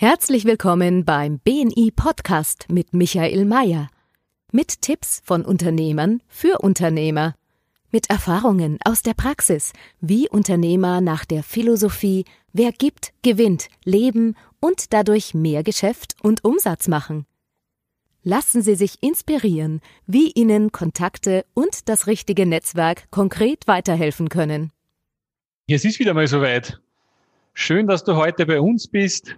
Herzlich willkommen beim BNI Podcast mit Michael Mayer. Mit Tipps von Unternehmern für Unternehmer. Mit Erfahrungen aus der Praxis, wie Unternehmer nach der Philosophie Wer gibt, gewinnt, leben und dadurch mehr Geschäft und Umsatz machen. Lassen Sie sich inspirieren, wie Ihnen Kontakte und das richtige Netzwerk konkret weiterhelfen können. Es ist wieder mal soweit. Schön, dass du heute bei uns bist.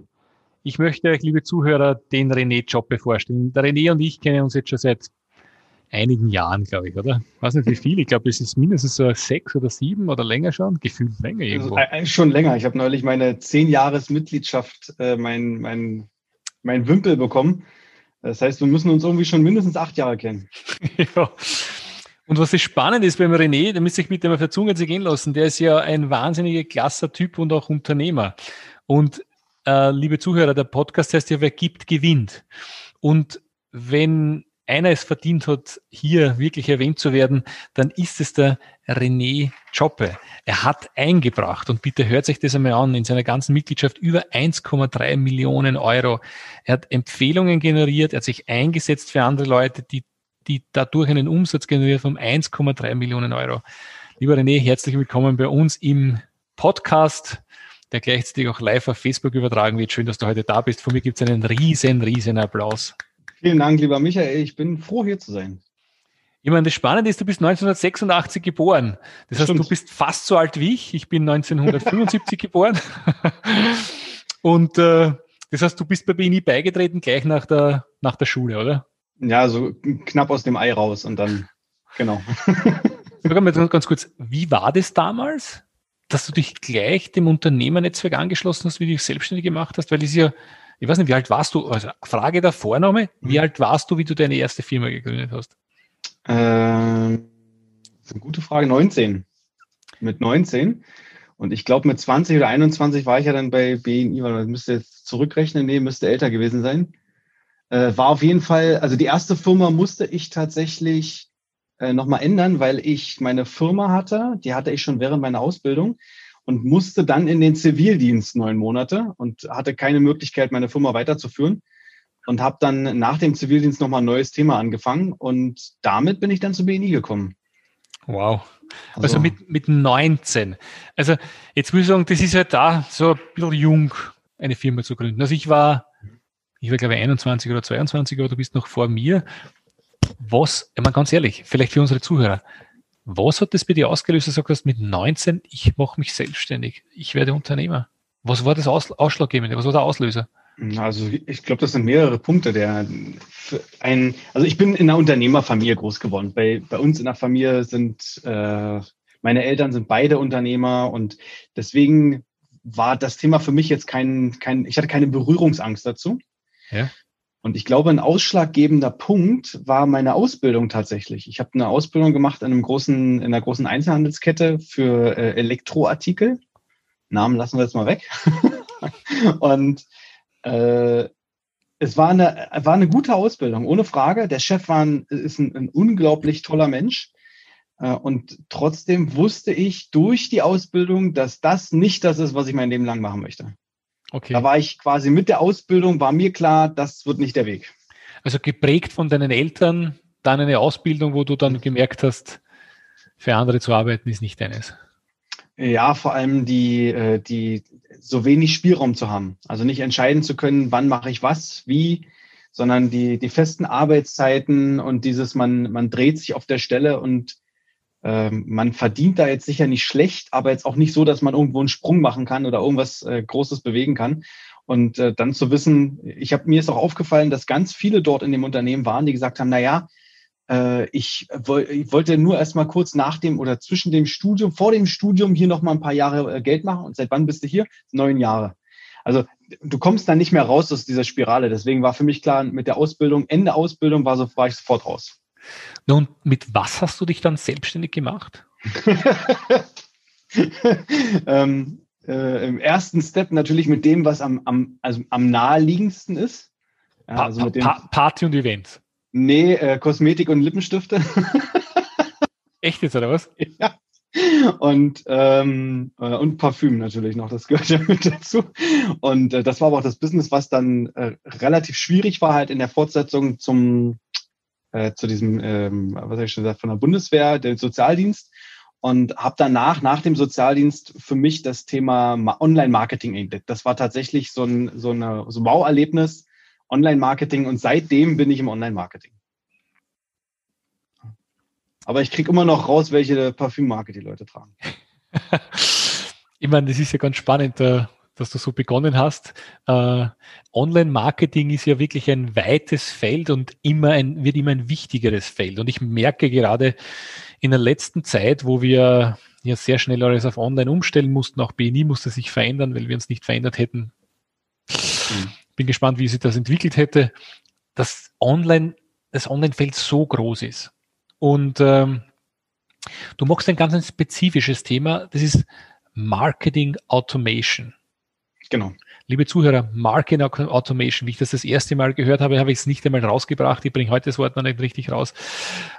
Ich möchte euch, liebe Zuhörer, den René Joppe vorstellen. Der René und ich kennen uns jetzt schon seit einigen Jahren, glaube ich, oder? Ich weiß nicht wie viel. Ich glaube, es ist mindestens so sechs oder sieben oder länger schon. Gefühlt länger irgendwo. Also, schon länger. Ich habe neulich meine zehn Jahres Mitgliedschaft, äh, mein, mein, mein Wimpel bekommen. Das heißt, wir müssen uns irgendwie schon mindestens acht Jahre kennen. ja. Und was das spannend ist beim René, da müsste ich bitte mal auf der Zunge gehen lassen, der ist ja ein wahnsinniger klasser Typ und auch Unternehmer. Und äh, liebe Zuhörer, der Podcast heißt ja, wer gibt, gewinnt. Und wenn einer es verdient hat, hier wirklich erwähnt zu werden, dann ist es der René Choppe. Er hat eingebracht, und bitte hört sich das einmal an, in seiner ganzen Mitgliedschaft über 1,3 Millionen Euro. Er hat Empfehlungen generiert, er hat sich eingesetzt für andere Leute, die, die dadurch einen Umsatz generiert von 1,3 Millionen Euro. Lieber René, herzlich willkommen bei uns im Podcast der gleichzeitig auch live auf Facebook übertragen wird. Schön, dass du heute da bist. Von mir gibt es einen riesen, riesen Applaus. Vielen Dank, lieber Michael. Ich bin froh, hier zu sein. Ich meine, das Spannende ist, du bist 1986 geboren. Das heißt, Stimmt. du bist fast so alt wie ich. Ich bin 1975 geboren. Und äh, das heißt, du bist bei BNI beigetreten gleich nach der, nach der Schule, oder? Ja, so knapp aus dem Ei raus und dann, genau. Sag mal ganz kurz, wie war das damals? Dass du dich gleich dem Unternehmernetzwerk angeschlossen hast, wie du dich selbstständig gemacht hast, weil ist ja, ich weiß nicht, wie alt warst du, also Frage der Vorname, wie mhm. alt warst du, wie du deine erste Firma gegründet hast? Ähm, das ist eine gute Frage, 19. Mit 19. Und ich glaube, mit 20 oder 21 war ich ja dann bei BNI, weil man müsste jetzt zurückrechnen, nee, müsste älter gewesen sein. Äh, war auf jeden Fall, also die erste Firma musste ich tatsächlich äh, nochmal ändern, weil ich meine Firma hatte, die hatte ich schon während meiner Ausbildung und musste dann in den Zivildienst neun Monate und hatte keine Möglichkeit, meine Firma weiterzuführen und habe dann nach dem Zivildienst nochmal ein neues Thema angefangen und damit bin ich dann zu BNI gekommen. Wow. Also, also mit, mit 19. Also jetzt muss ich sagen, das ist halt da so ein bisschen jung, eine Firma zu gründen. Also ich war, ich war glaube ich 21 oder 22, aber du bist noch vor mir was, ich meine ganz ehrlich, vielleicht für unsere Zuhörer, was hat das bei dir ausgelöst, dass du sagst, mit 19, ich mache mich selbstständig, ich werde Unternehmer? Was war das Aus Ausschlaggebende? Was war der Auslöser? Also ich glaube, das sind mehrere Punkte. Der ein, also ich bin in einer Unternehmerfamilie groß geworden. Bei, bei uns in der Familie sind äh, meine Eltern sind beide Unternehmer und deswegen war das Thema für mich jetzt kein, kein ich hatte keine Berührungsangst dazu. Ja. Und ich glaube, ein ausschlaggebender Punkt war meine Ausbildung tatsächlich. Ich habe eine Ausbildung gemacht in einem großen, in einer großen Einzelhandelskette für äh, Elektroartikel. Namen lassen wir jetzt mal weg. und äh, es war eine, war eine gute Ausbildung, ohne Frage. Der Chef war ein, ist ein, ein unglaublich toller Mensch. Äh, und trotzdem wusste ich durch die Ausbildung, dass das nicht das ist, was ich mein Leben lang machen möchte. Okay. Da war ich quasi mit der Ausbildung, war mir klar, das wird nicht der Weg. Also geprägt von deinen Eltern, dann eine Ausbildung, wo du dann gemerkt hast, für andere zu arbeiten ist nicht deines. Ja, vor allem die, äh, die so wenig Spielraum zu haben. Also nicht entscheiden zu können, wann mache ich was, wie, sondern die, die festen Arbeitszeiten und dieses, man, man dreht sich auf der Stelle und ähm, man verdient da jetzt sicher nicht schlecht, aber jetzt auch nicht so, dass man irgendwo einen Sprung machen kann oder irgendwas äh, Großes bewegen kann. Und äh, dann zu wissen, ich habe mir ist auch aufgefallen, dass ganz viele dort in dem Unternehmen waren, die gesagt haben, na ja, äh, ich, woll, ich wollte nur erst mal kurz nach dem oder zwischen dem Studium, vor dem Studium hier noch mal ein paar Jahre äh, Geld machen. Und seit wann bist du hier? Neun Jahre. Also du kommst dann nicht mehr raus aus dieser Spirale. Deswegen war für mich klar, mit der Ausbildung, Ende Ausbildung war, so, war ich sofort raus. Nun, mit was hast du dich dann selbstständig gemacht? ähm, äh, Im ersten Step natürlich mit dem, was am, am, also am naheliegendsten ist. Ja, also mit dem, pa Party und Events. Nee, äh, Kosmetik und Lippenstifte. Echt jetzt, oder was? Ja. und, ähm, äh, und Parfüm natürlich noch, das gehört ja mit dazu. Und äh, das war aber auch das Business, was dann äh, relativ schwierig war, halt in der Fortsetzung zum äh, zu diesem, ähm, was habe ich schon gesagt, von der Bundeswehr, der Sozialdienst und habe danach, nach dem Sozialdienst, für mich das Thema Online-Marketing entdeckt. Das war tatsächlich so ein, so eine, so ein Bauerlebnis, Online-Marketing und seitdem bin ich im Online-Marketing. Aber ich kriege immer noch raus, welche Parfümmarke die Leute tragen. ich meine, das ist ja ganz spannend, äh, dass du so begonnen hast. Äh, Online-Marketing ist ja wirklich ein weites Feld und immer ein, wird immer ein wichtigeres Feld. Und ich merke gerade in der letzten Zeit, wo wir ja sehr schnell alles auf Online umstellen mussten, auch BNI musste sich verändern, weil wir uns nicht verändert hätten. Mhm. Bin gespannt, wie sich das entwickelt hätte, dass Online, das Online-Feld so groß ist. Und ähm, du machst ein ganz ein spezifisches Thema, das ist Marketing Automation. Genau. Liebe Zuhörer, Marketing Automation, wie ich das das erste Mal gehört habe, habe ich es nicht einmal rausgebracht. Ich bringe heute das Wort noch nicht richtig raus.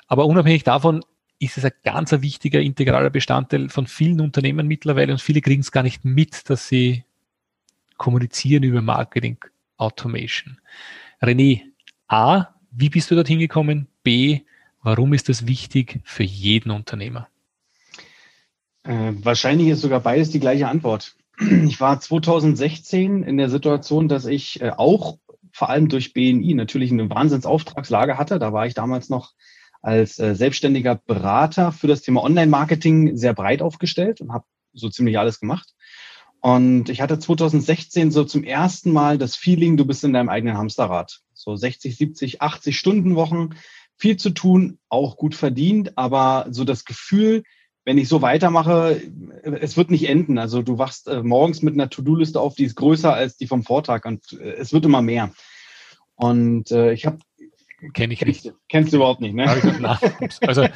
Aber unabhängig davon ist es ein ganz wichtiger integraler Bestandteil von vielen Unternehmen mittlerweile und viele kriegen es gar nicht mit, dass sie kommunizieren über Marketing Automation. René, A, wie bist du dorthin gekommen? B, Warum ist das wichtig für jeden Unternehmer? Äh, wahrscheinlich ist sogar beides die gleiche Antwort. Ich war 2016 in der Situation, dass ich äh, auch vor allem durch BNI natürlich eine Wahnsinnsauftragslage hatte. Da war ich damals noch als äh, selbstständiger Berater für das Thema Online-Marketing sehr breit aufgestellt und habe so ziemlich alles gemacht. Und ich hatte 2016 so zum ersten Mal das Feeling, du bist in deinem eigenen Hamsterrad. So 60, 70, 80 Stunden Wochen viel zu tun, auch gut verdient, aber so das Gefühl, wenn ich so weitermache, es wird nicht enden. Also du wachst äh, morgens mit einer To-Do-Liste auf, die ist größer als die vom Vortag und äh, es wird immer mehr. Und äh, ich habe Kenne ich nicht. Kennst du überhaupt nicht, ne? Also,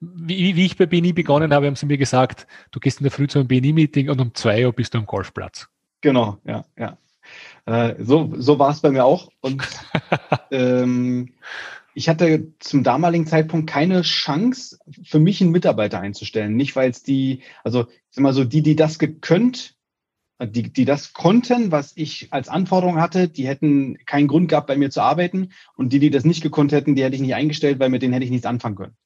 wie, wie, ich bei BNI begonnen habe, haben sie mir gesagt, du gehst in der Früh zu einem BNI-Meeting und um zwei Uhr bist du am Golfplatz. Genau, ja, ja. Äh, so so war es bei mir auch. Und ähm, ich hatte zum damaligen Zeitpunkt keine Chance, für mich einen Mitarbeiter einzustellen. Nicht, weil es die, also ich sag mal so, die, die das gekönnt, die, die das konnten, was ich als Anforderung hatte, die hätten keinen Grund gehabt, bei mir zu arbeiten. Und die, die das nicht gekonnt hätten, die hätte ich nicht eingestellt, weil mit denen hätte ich nichts anfangen können.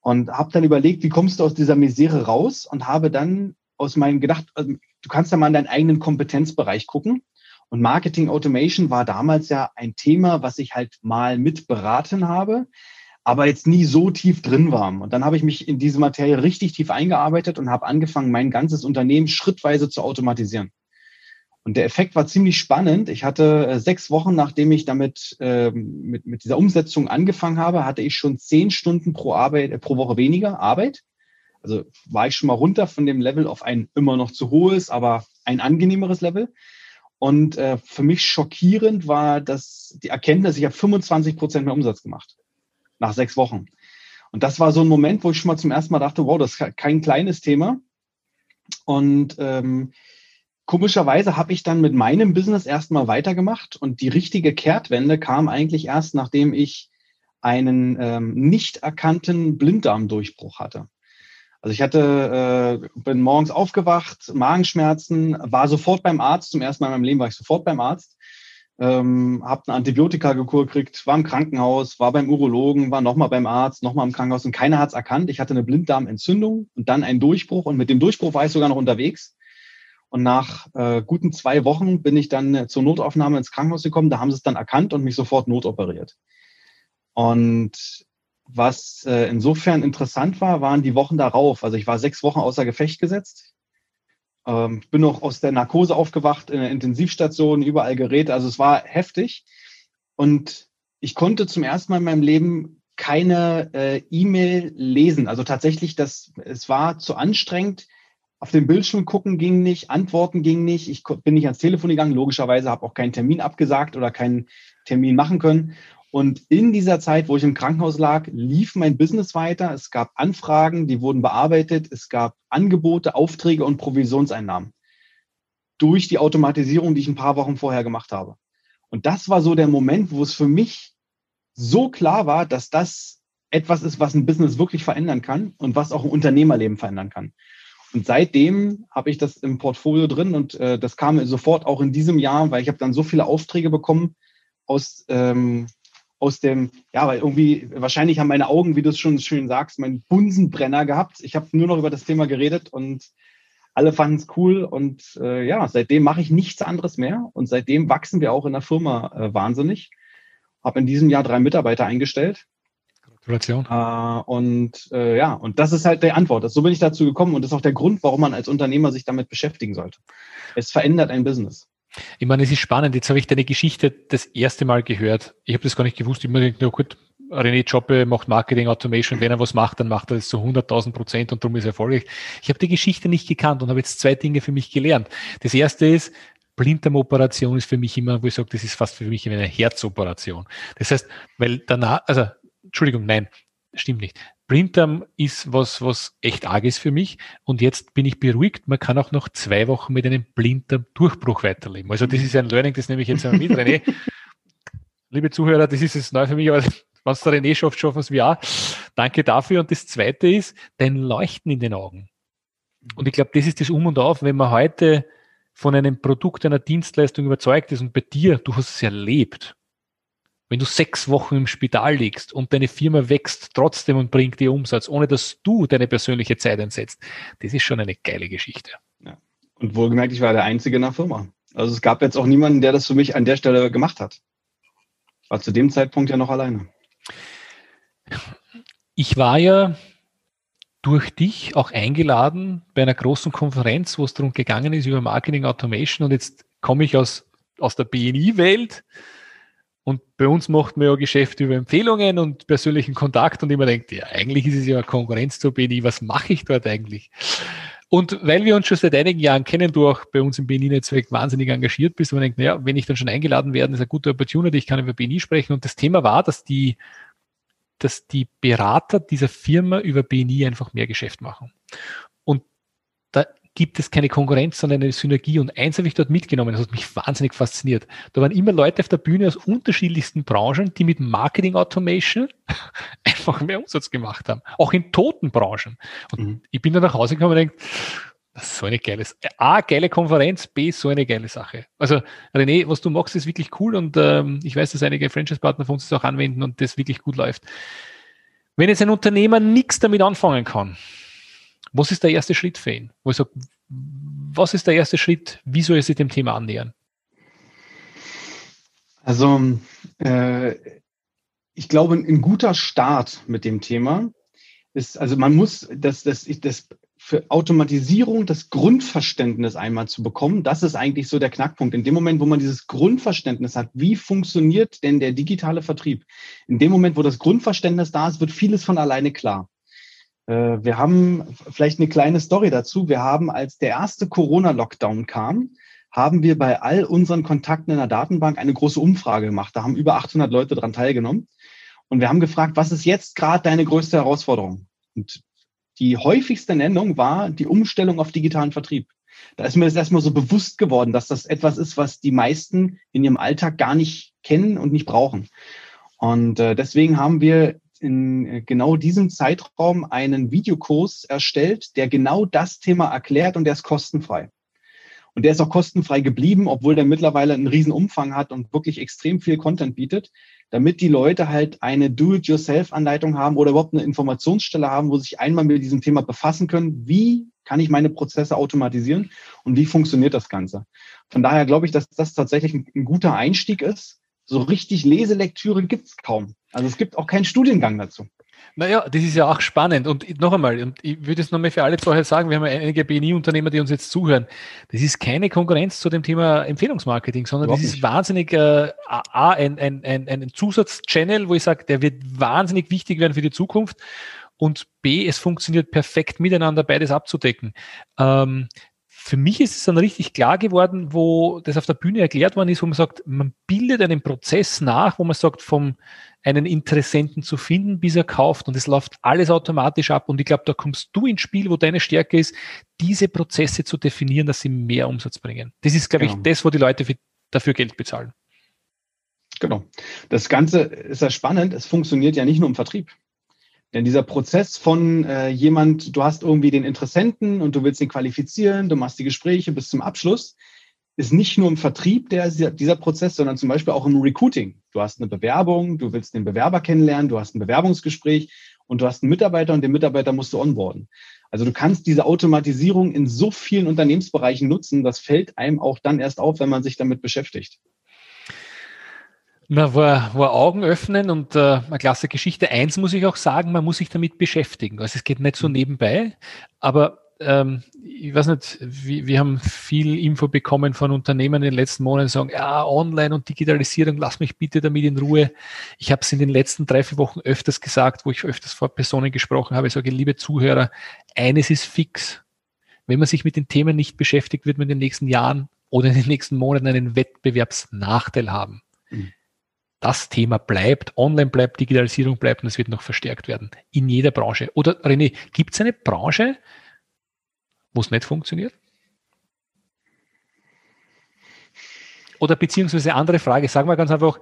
Und habe dann überlegt, wie kommst du aus dieser Misere raus? Und habe dann aus meinem gedacht, also, du kannst ja mal in deinen eigenen Kompetenzbereich gucken. Und Marketing Automation war damals ja ein Thema, was ich halt mal mit beraten habe, aber jetzt nie so tief drin war. Und dann habe ich mich in diese Materie richtig tief eingearbeitet und habe angefangen, mein ganzes Unternehmen schrittweise zu automatisieren. Und der Effekt war ziemlich spannend. Ich hatte äh, sechs Wochen, nachdem ich damit äh, mit, mit dieser Umsetzung angefangen habe, hatte ich schon zehn Stunden pro Arbeit äh, pro Woche weniger Arbeit. Also war ich schon mal runter von dem Level auf ein immer noch zu hohes, aber ein angenehmeres Level. Und äh, für mich schockierend war dass die Erkenntnis, ich habe 25 Prozent mehr Umsatz gemacht nach sechs Wochen. Und das war so ein Moment, wo ich schon mal zum ersten Mal dachte, wow, das ist kein kleines Thema. Und ähm, komischerweise habe ich dann mit meinem Business erstmal weitergemacht und die richtige Kehrtwende kam eigentlich erst, nachdem ich einen ähm, nicht erkannten Blinddarmdurchbruch hatte. Also ich hatte, äh, bin morgens aufgewacht, Magenschmerzen, war sofort beim Arzt. Zum ersten Mal in meinem Leben war ich sofort beim Arzt. Ähm, habe eine Antibiotika-Kur gekriegt, war im Krankenhaus, war beim Urologen, war nochmal beim Arzt, nochmal im Krankenhaus und keiner hat es erkannt. Ich hatte eine Blinddarmentzündung und dann einen Durchbruch und mit dem Durchbruch war ich sogar noch unterwegs. Und nach äh, guten zwei Wochen bin ich dann zur Notaufnahme ins Krankenhaus gekommen. Da haben sie es dann erkannt und mich sofort notoperiert. Und was äh, insofern interessant war, waren die Wochen darauf. Also ich war sechs Wochen außer Gefecht gesetzt. Ähm, bin noch aus der Narkose aufgewacht, in der Intensivstation, überall Geräte. Also es war heftig. Und ich konnte zum ersten Mal in meinem Leben keine äh, E-Mail lesen. Also tatsächlich, das, es war zu anstrengend. Auf dem Bildschirm gucken ging nicht, antworten ging nicht. Ich bin nicht ans Telefon gegangen, logischerweise habe auch keinen Termin abgesagt oder keinen Termin machen können. Und in dieser Zeit, wo ich im Krankenhaus lag, lief mein Business weiter. Es gab Anfragen, die wurden bearbeitet. Es gab Angebote, Aufträge und Provisionseinnahmen durch die Automatisierung, die ich ein paar Wochen vorher gemacht habe. Und das war so der Moment, wo es für mich so klar war, dass das etwas ist, was ein Business wirklich verändern kann und was auch ein Unternehmerleben verändern kann. Und seitdem habe ich das im Portfolio drin und äh, das kam sofort auch in diesem Jahr, weil ich habe dann so viele Aufträge bekommen aus, ähm, aus dem, ja, weil irgendwie, wahrscheinlich haben meine Augen, wie du es schon schön sagst, meinen Bunsenbrenner gehabt. Ich habe nur noch über das Thema geredet und alle fanden es cool und äh, ja, seitdem mache ich nichts anderes mehr und seitdem wachsen wir auch in der Firma äh, wahnsinnig. Habe in diesem Jahr drei Mitarbeiter eingestellt Gratulation. Äh, und äh, ja, und das ist halt die Antwort. So bin ich dazu gekommen und das ist auch der Grund, warum man als Unternehmer sich damit beschäftigen sollte. Es verändert ein Business. Ich meine, es ist spannend. Jetzt habe ich deine Geschichte das erste Mal gehört. Ich habe das gar nicht gewusst. Ich habe mir gut, René Joppe macht Marketing Automation. Wenn er was macht, dann macht er das zu 100.000 Prozent und darum ist er erfolgreich. Ich habe die Geschichte nicht gekannt und habe jetzt zwei Dinge für mich gelernt. Das erste ist, Blinddarmoperation ist für mich immer, wo ich sage, das ist fast für mich eine Herzoperation. Das heißt, weil danach, also Entschuldigung, nein, stimmt nicht. Blinddarm ist was, was echt arg ist für mich. Und jetzt bin ich beruhigt. Man kann auch noch zwei Wochen mit einem Blinddarm-Durchbruch weiterleben. Also das ist ein Learning, das nehme ich jetzt einmal mit, René. Liebe Zuhörer, das ist jetzt neu für mich, aber es der René schafft, schaffen es wir auch. Danke dafür. Und das zweite ist, dein Leuchten in den Augen. Und ich glaube, das ist das Um und Auf, wenn man heute von einem Produkt, einer Dienstleistung überzeugt ist und bei dir, du hast es erlebt, wenn du sechs Wochen im Spital liegst und deine Firma wächst trotzdem und bringt dir Umsatz, ohne dass du deine persönliche Zeit einsetzt, das ist schon eine geile Geschichte. Ja. Und wohlgemerkt, ich war der Einzige in der Firma. Also es gab jetzt auch niemanden, der das für mich an der Stelle gemacht hat. War zu dem Zeitpunkt ja noch alleine. Ich war ja durch dich auch eingeladen bei einer großen Konferenz, wo es darum gegangen ist über Marketing Automation und jetzt komme ich aus, aus der BNI-Welt und bei uns macht man ja Geschäfte über Empfehlungen und persönlichen Kontakt und immer denkt, ja, eigentlich ist es ja Konkurrenz zur BNI, was mache ich dort eigentlich? Und weil wir uns schon seit einigen Jahren kennen, du auch bei uns im BNI-Netzwerk wahnsinnig engagiert bist, und man denkt, naja, wenn ich dann schon eingeladen werde, ist eine gute Opportunity, ich kann über BNI sprechen. Und das Thema war, dass die, dass die Berater dieser Firma über BNI einfach mehr Geschäft machen. Gibt es keine Konkurrenz, sondern eine Synergie. Und eins habe ich dort mitgenommen, das hat mich wahnsinnig fasziniert. Da waren immer Leute auf der Bühne aus unterschiedlichsten Branchen, die mit Marketing Automation einfach mehr Umsatz gemacht haben. Auch in toten Branchen. Und mhm. ich bin dann nach Hause gekommen und denke, das ist so eine geile, A, geile Konferenz, B, so eine geile Sache. Also René, was du machst, ist wirklich cool und ähm, ich weiß, dass einige Franchise-Partner von uns das auch anwenden und das wirklich gut läuft. Wenn jetzt ein Unternehmer nichts damit anfangen kann, was ist der erste Schritt für ihn? Wo ich sage, was ist der erste Schritt? Wie soll er sich dem Thema annähern? Also, äh, ich glaube, ein guter Start mit dem Thema ist, also man muss das, das, das für Automatisierung das Grundverständnis einmal zu bekommen, das ist eigentlich so der Knackpunkt. In dem Moment, wo man dieses Grundverständnis hat, wie funktioniert denn der digitale Vertrieb? In dem Moment, wo das Grundverständnis da ist, wird vieles von alleine klar. Äh, wir haben vielleicht eine kleine Story dazu. Wir haben, als der erste Corona-Lockdown kam, haben wir bei all unseren Kontakten in der Datenbank eine große Umfrage gemacht. Da haben über 800 Leute daran teilgenommen. Und wir haben gefragt, was ist jetzt gerade deine größte Herausforderung? Und die häufigste Nennung war die Umstellung auf digitalen Vertrieb. Da ist mir das erstmal so bewusst geworden, dass das etwas ist, was die meisten in ihrem Alltag gar nicht kennen und nicht brauchen. Und äh, deswegen haben wir in äh, genau diesem Zeitraum einen Videokurs erstellt, der genau das Thema erklärt und der ist kostenfrei. Und der ist auch kostenfrei geblieben, obwohl der mittlerweile einen riesen Umfang hat und wirklich extrem viel Content bietet, damit die Leute halt eine Do-it-yourself-Anleitung haben oder überhaupt eine Informationsstelle haben, wo sie sich einmal mit diesem Thema befassen können. Wie kann ich meine Prozesse automatisieren und wie funktioniert das Ganze? Von daher glaube ich, dass das tatsächlich ein, ein guter Einstieg ist. So richtig Leselektüre gibt's kaum. Also es gibt auch keinen Studiengang dazu. Naja, das ist ja auch spannend. Und noch einmal, und ich würde es nochmal für alle vorher sagen, wir haben einige BNI-Unternehmer, die uns jetzt zuhören. Das ist keine Konkurrenz zu dem Thema Empfehlungsmarketing, sondern Überhaupt das ist nicht. wahnsinnig äh, A, ein, ein, ein, ein Zusatzchannel, wo ich sage, der wird wahnsinnig wichtig werden für die Zukunft. Und B, es funktioniert perfekt miteinander, beides abzudecken. Ähm, für mich ist es dann richtig klar geworden, wo das auf der Bühne erklärt worden ist, wo man sagt, man bildet einen Prozess nach, wo man sagt, vom einen Interessenten zu finden, bis er kauft und es läuft alles automatisch ab. Und ich glaube, da kommst du ins Spiel, wo deine Stärke ist, diese Prozesse zu definieren, dass sie mehr Umsatz bringen. Das ist, glaube genau. ich, das, wo die Leute für, dafür Geld bezahlen. Genau. Das Ganze ist ja spannend. Es funktioniert ja nicht nur im Vertrieb. Denn dieser Prozess von äh, jemand, du hast irgendwie den Interessenten und du willst ihn qualifizieren, du machst die Gespräche bis zum Abschluss, ist nicht nur im Vertrieb der, dieser Prozess, sondern zum Beispiel auch im Recruiting. Du hast eine Bewerbung, du willst den Bewerber kennenlernen, du hast ein Bewerbungsgespräch und du hast einen Mitarbeiter und den Mitarbeiter musst du onboarden. Also du kannst diese Automatisierung in so vielen Unternehmensbereichen nutzen, das fällt einem auch dann erst auf, wenn man sich damit beschäftigt. Na, war, war Augen öffnen und äh, eine klasse Geschichte. Eins muss ich auch sagen, man muss sich damit beschäftigen. Also es geht nicht so mhm. nebenbei, aber ähm, ich weiß nicht, wir, wir haben viel Info bekommen von Unternehmen in den letzten Monaten, sagen, ja, Online und Digitalisierung, lass mich bitte damit in Ruhe. Ich habe es in den letzten drei, vier Wochen öfters gesagt, wo ich öfters vor Personen gesprochen habe. Ich sage, liebe Zuhörer, eines ist fix. Wenn man sich mit den Themen nicht beschäftigt, wird man in den nächsten Jahren oder in den nächsten Monaten einen Wettbewerbsnachteil haben. Mhm. Das Thema bleibt, online bleibt, Digitalisierung bleibt und es wird noch verstärkt werden. In jeder Branche. Oder René, gibt es eine Branche, wo es nicht funktioniert? Oder beziehungsweise andere Frage, sagen wir ganz einfach,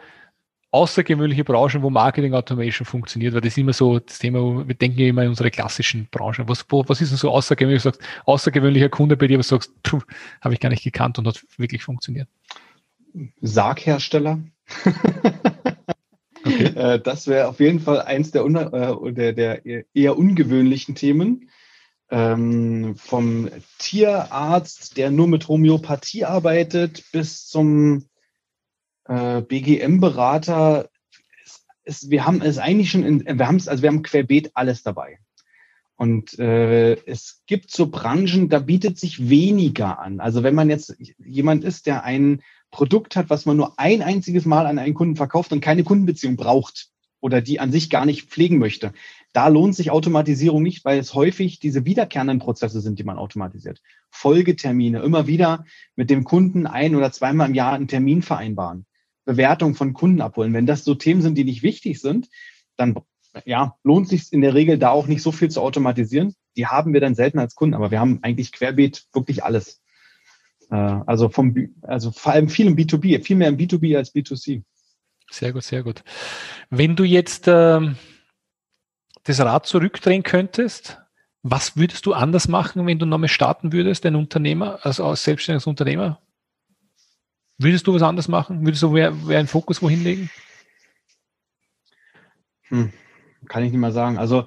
außergewöhnliche Branchen, wo Marketing Automation funktioniert, weil das ist immer so das Thema, wir denken ja immer in unsere klassischen Branchen. Was, wo, was ist denn so außergewöhnlich? Sagst, außergewöhnlicher Kunde bei dir, was sagst, habe ich gar nicht gekannt und hat wirklich funktioniert. Sarghersteller. okay. Äh, das wäre auf jeden Fall eins der, äh, der, der eher ungewöhnlichen Themen ähm, vom Tierarzt, der nur mit Homöopathie arbeitet, bis zum äh, BGM-Berater. Wir haben es eigentlich schon, in, wir haben es, also wir haben querbeet alles dabei. Und äh, es gibt so Branchen, da bietet sich weniger an. Also wenn man jetzt jemand ist, der ein Produkt hat, was man nur ein einziges Mal an einen Kunden verkauft und keine Kundenbeziehung braucht oder die an sich gar nicht pflegen möchte, da lohnt sich Automatisierung nicht, weil es häufig diese wiederkehrenden Prozesse sind, die man automatisiert. Folgetermine, immer wieder mit dem Kunden ein oder zweimal im Jahr einen Termin vereinbaren. Bewertung von Kunden abholen. Wenn das so Themen sind, die nicht wichtig sind, dann ja, lohnt sich in der Regel da auch nicht so viel zu automatisieren. Die haben wir dann selten als Kunden, aber wir haben eigentlich querbeet wirklich alles. Äh, also vom, also vor allem viel im B2B, viel mehr im B2B als B2C. Sehr gut, sehr gut. Wenn du jetzt ähm, das Rad zurückdrehen könntest, was würdest du anders machen, wenn du nochmal starten würdest, ein Unternehmer, also als selbstständiges Unternehmer? Würdest du was anders machen? Würdest du mehr, mehr einen Fokus wohin legen? Hm, kann ich nicht mal sagen. Also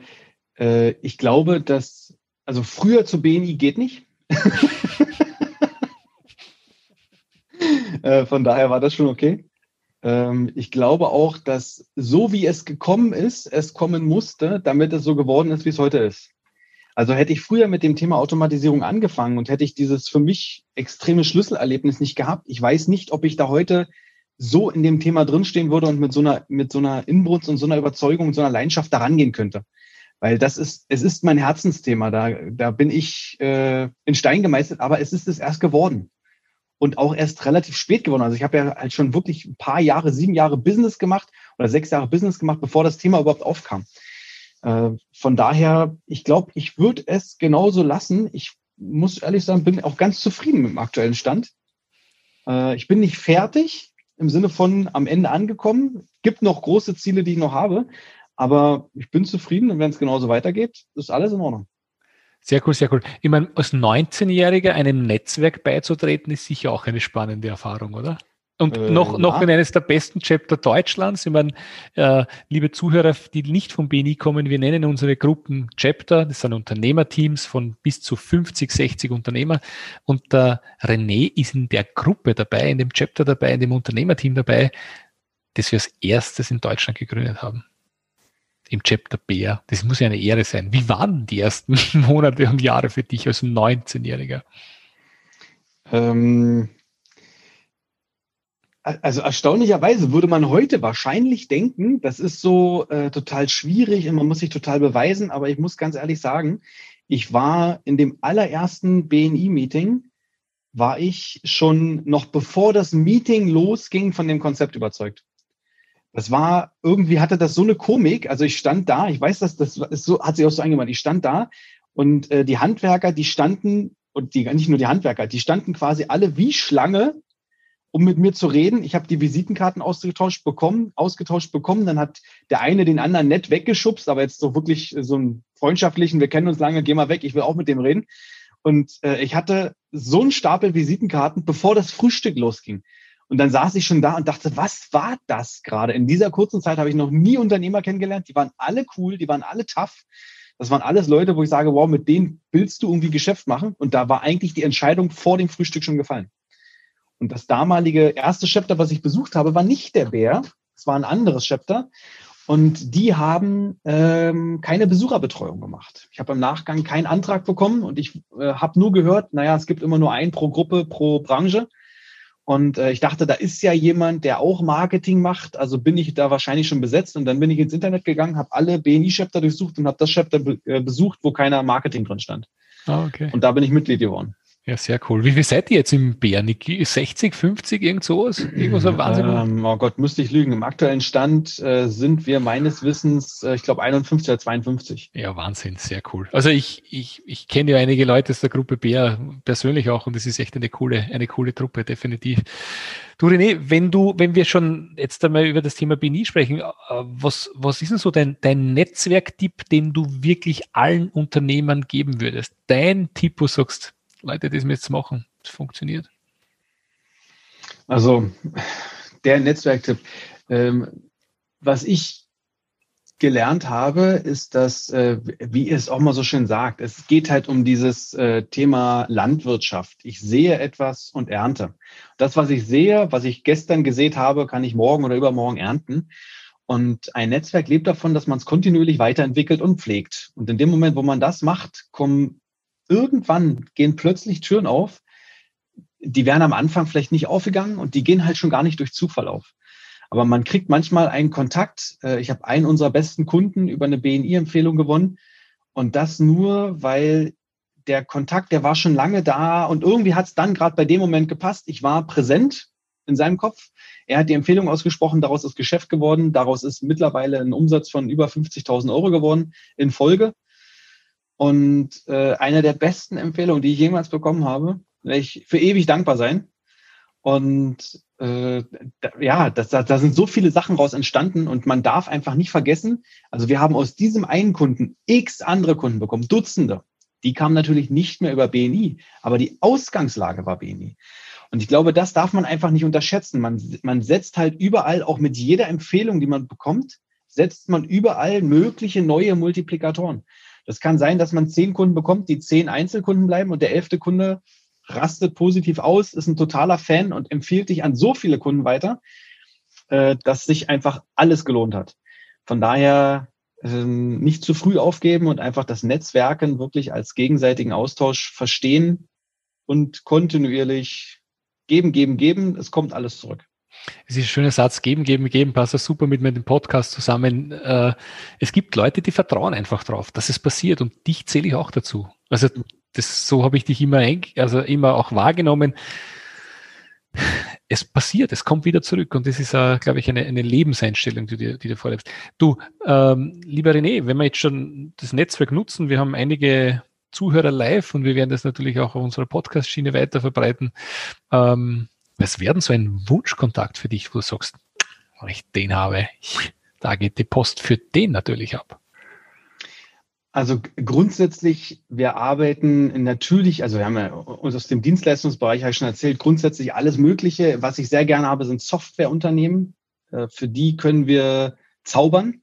äh, ich glaube, dass, also früher zu BNI geht nicht. äh, von daher war das schon okay. Ähm, ich glaube auch, dass so wie es gekommen ist, es kommen musste, damit es so geworden ist, wie es heute ist. Also hätte ich früher mit dem Thema Automatisierung angefangen und hätte ich dieses für mich extreme Schlüsselerlebnis nicht gehabt, ich weiß nicht, ob ich da heute so in dem Thema drinstehen würde und mit so einer, mit so einer Inbrunst und so einer Überzeugung und so einer Leidenschaft da rangehen könnte. Weil das ist, es ist mein Herzensthema. Da, da bin ich äh, in Stein gemeißelt, aber es ist es erst geworden und auch erst relativ spät geworden. Also ich habe ja halt schon wirklich ein paar Jahre, sieben Jahre Business gemacht oder sechs Jahre Business gemacht, bevor das Thema überhaupt aufkam. Äh, von daher, ich glaube, ich würde es genauso lassen. Ich muss ehrlich sagen, bin auch ganz zufrieden mit dem aktuellen Stand. Äh, ich bin nicht fertig im Sinne von am Ende angekommen. Gibt noch große Ziele, die ich noch habe, aber ich bin zufrieden und wenn es genauso weitergeht, ist alles in Ordnung. Sehr cool, sehr cool. Ich meine, als 19-Jähriger einem Netzwerk beizutreten, ist sicher auch eine spannende Erfahrung, oder? Und äh, noch, ja. noch in eines der besten Chapter Deutschlands. Ich meine, äh, liebe Zuhörer, die nicht vom BNI kommen, wir nennen unsere Gruppen Chapter. Das sind Unternehmerteams von bis zu 50, 60 Unternehmer. Und der René ist in der Gruppe dabei, in dem Chapter dabei, in dem Unternehmerteam dabei, das wir als erstes in Deutschland gegründet haben im Chapter Bär. Das muss ja eine Ehre sein. Wie waren die ersten Monate und Jahre für dich als 19-Jähriger? Ähm, also erstaunlicherweise würde man heute wahrscheinlich denken, das ist so äh, total schwierig und man muss sich total beweisen, aber ich muss ganz ehrlich sagen, ich war in dem allerersten BNI-Meeting, war ich schon noch bevor das Meeting losging von dem Konzept überzeugt. Das war, irgendwie hatte das so eine Komik. Also ich stand da, ich weiß, dass das ist so, hat sich auch so eingemacht. Ich stand da und äh, die Handwerker, die standen, und die, nicht nur die Handwerker, die standen quasi alle wie Schlange um mit mir zu reden. Ich habe die Visitenkarten ausgetauscht bekommen, ausgetauscht bekommen. Dann hat der eine den anderen nett weggeschubst, aber jetzt so wirklich so einen freundschaftlichen, wir kennen uns lange, geh mal weg, ich will auch mit dem reden. Und äh, ich hatte so einen Stapel Visitenkarten, bevor das Frühstück losging. Und dann saß ich schon da und dachte, was war das gerade? In dieser kurzen Zeit habe ich noch nie Unternehmer kennengelernt. Die waren alle cool, die waren alle tough. Das waren alles Leute, wo ich sage, wow, mit denen willst du irgendwie Geschäft machen. Und da war eigentlich die Entscheidung vor dem Frühstück schon gefallen. Und das damalige erste Chapter, was ich besucht habe, war nicht der Bär. Es war ein anderes Chapter. Und die haben ähm, keine Besucherbetreuung gemacht. Ich habe im Nachgang keinen Antrag bekommen und ich äh, habe nur gehört, naja, es gibt immer nur einen pro Gruppe, pro Branche. Und äh, ich dachte, da ist ja jemand, der auch Marketing macht. Also bin ich da wahrscheinlich schon besetzt. Und dann bin ich ins Internet gegangen, habe alle BNI-Chapter durchsucht und habe das Chapter be äh, besucht, wo keiner Marketing drin stand. Ah, okay. Und da bin ich Mitglied geworden. Ja, sehr cool. Wie viel seid ihr jetzt im Bär, Niki? 60, 50, irgend sowas? Irgendwas so Wahnsinn? Ähm, oh Gott, müsste ich lügen. Im aktuellen Stand äh, sind wir meines Wissens, äh, ich glaube, 51 oder 52. Ja, Wahnsinn, sehr cool. Also ich, ich, ich kenne ja einige Leute aus der Gruppe Bär persönlich auch und es ist echt eine coole, eine coole Truppe, definitiv. Du René, wenn du, wenn wir schon jetzt einmal über das Thema BNI sprechen, äh, was, was ist denn so dein, dein Netzwerktipp, den du wirklich allen Unternehmern geben würdest? Dein Tipp, wo du sagst, Leute, das jetzt machen. Das funktioniert. Also der Netzwerktipp. Ähm, was ich gelernt habe, ist, dass, äh, wie es auch mal so schön sagt, es geht halt um dieses äh, Thema Landwirtschaft. Ich sehe etwas und ernte. Das, was ich sehe, was ich gestern gesät habe, kann ich morgen oder übermorgen ernten. Und ein Netzwerk lebt davon, dass man es kontinuierlich weiterentwickelt und pflegt. Und in dem Moment, wo man das macht, kommen irgendwann gehen plötzlich Türen auf, die wären am Anfang vielleicht nicht aufgegangen und die gehen halt schon gar nicht durch Zufall auf. Aber man kriegt manchmal einen Kontakt. Äh, ich habe einen unserer besten Kunden über eine BNI-Empfehlung gewonnen. Und das nur, weil der Kontakt, der war schon lange da und irgendwie hat es dann gerade bei dem Moment gepasst. Ich war präsent in seinem Kopf. Er hat die Empfehlung ausgesprochen, daraus ist Geschäft geworden. Daraus ist mittlerweile ein Umsatz von über 50.000 Euro geworden in Folge. Und äh, eine der besten Empfehlungen, die ich jemals bekommen habe, werde ich für ewig dankbar sein. Und äh, da, ja, das, da, da sind so viele Sachen raus entstanden und man darf einfach nicht vergessen, also wir haben aus diesem einen Kunden x andere Kunden bekommen, Dutzende. Die kamen natürlich nicht mehr über BNI, aber die Ausgangslage war BNI. Und ich glaube, das darf man einfach nicht unterschätzen. Man, man setzt halt überall, auch mit jeder Empfehlung, die man bekommt, setzt man überall mögliche neue Multiplikatoren. Das kann sein, dass man zehn Kunden bekommt, die zehn Einzelkunden bleiben und der elfte Kunde rastet positiv aus, ist ein totaler Fan und empfiehlt dich an so viele Kunden weiter, äh, dass sich einfach alles gelohnt hat. Von daher ähm, nicht zu früh aufgeben und einfach das Netzwerken wirklich als gegenseitigen Austausch verstehen und kontinuierlich geben, geben, geben. Es kommt alles zurück. Es ist ein schöner Satz, geben, geben, geben, passt ja super mit meinem Podcast zusammen. Äh, es gibt Leute, die vertrauen einfach drauf, dass es passiert und dich zähle ich auch dazu. Also das, so habe ich dich immer, also immer auch wahrgenommen. Es passiert, es kommt wieder zurück und das ist, uh, glaube ich, eine, eine Lebenseinstellung, die, du, die du vorlebst. Du, ähm, lieber René, wenn wir jetzt schon das Netzwerk nutzen, wir haben einige Zuhörer live und wir werden das natürlich auch auf unserer Podcast-Schiene weiter verbreiten. Ähm, was wäre denn so ein Wunschkontakt für dich, wo du sagst, wenn ich den habe, da geht die Post für den natürlich ab? Also grundsätzlich, wir arbeiten natürlich, also wir haben ja uns aus dem Dienstleistungsbereich ich schon erzählt, grundsätzlich alles Mögliche. Was ich sehr gerne habe, sind Softwareunternehmen. Äh, für die können wir zaubern.